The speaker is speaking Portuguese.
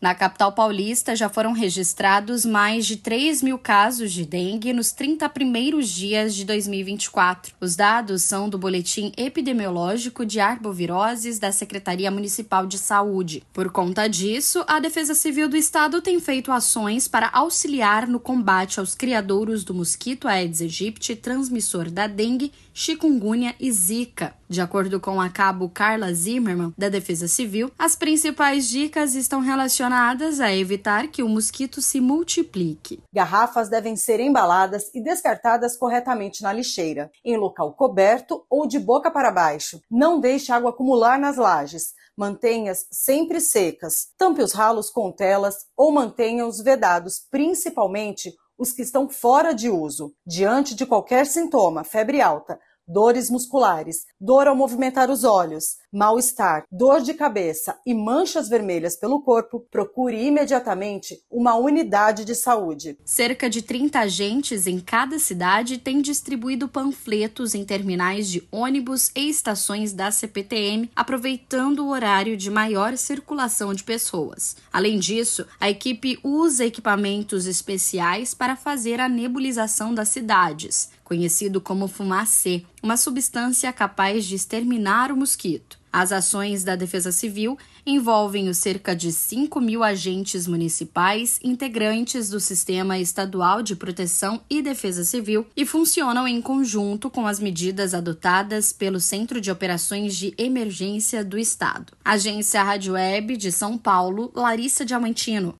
Na capital paulista já foram registrados mais de 3 mil casos de dengue nos 30 primeiros dias de 2024. Os dados são do Boletim Epidemiológico de Arboviroses da Secretaria Municipal de Saúde. Por conta disso, a Defesa Civil do Estado tem feito ações para auxiliar no combate aos criadouros do mosquito Aedes aegypti, transmissor da dengue, chikungunya e zika. De acordo com a cabo Carla Zimmermann, da Defesa Civil, as principais dicas estão relacionadas a evitar que o mosquito se multiplique. Garrafas devem ser embaladas e descartadas corretamente na lixeira, em local coberto ou de boca para baixo. Não deixe água acumular nas lajes. Mantenha-as sempre secas. Tampe os ralos com telas ou mantenha-os vedados, principalmente os que estão fora de uso. Diante de qualquer sintoma, febre alta, dores musculares, dor ao movimentar os olhos, mal-estar, dor de cabeça e manchas vermelhas pelo corpo, procure imediatamente uma unidade de saúde. Cerca de 30 agentes em cada cidade têm distribuído panfletos em terminais de ônibus e estações da CPTM, aproveitando o horário de maior circulação de pessoas. Além disso, a equipe usa equipamentos especiais para fazer a nebulização das cidades conhecido como fumacê, uma substância capaz de exterminar o mosquito. As ações da Defesa Civil envolvem os cerca de 5 mil agentes municipais integrantes do Sistema Estadual de Proteção e Defesa Civil e funcionam em conjunto com as medidas adotadas pelo Centro de Operações de Emergência do Estado. Agência Rádio Web de São Paulo, Larissa Diamantino.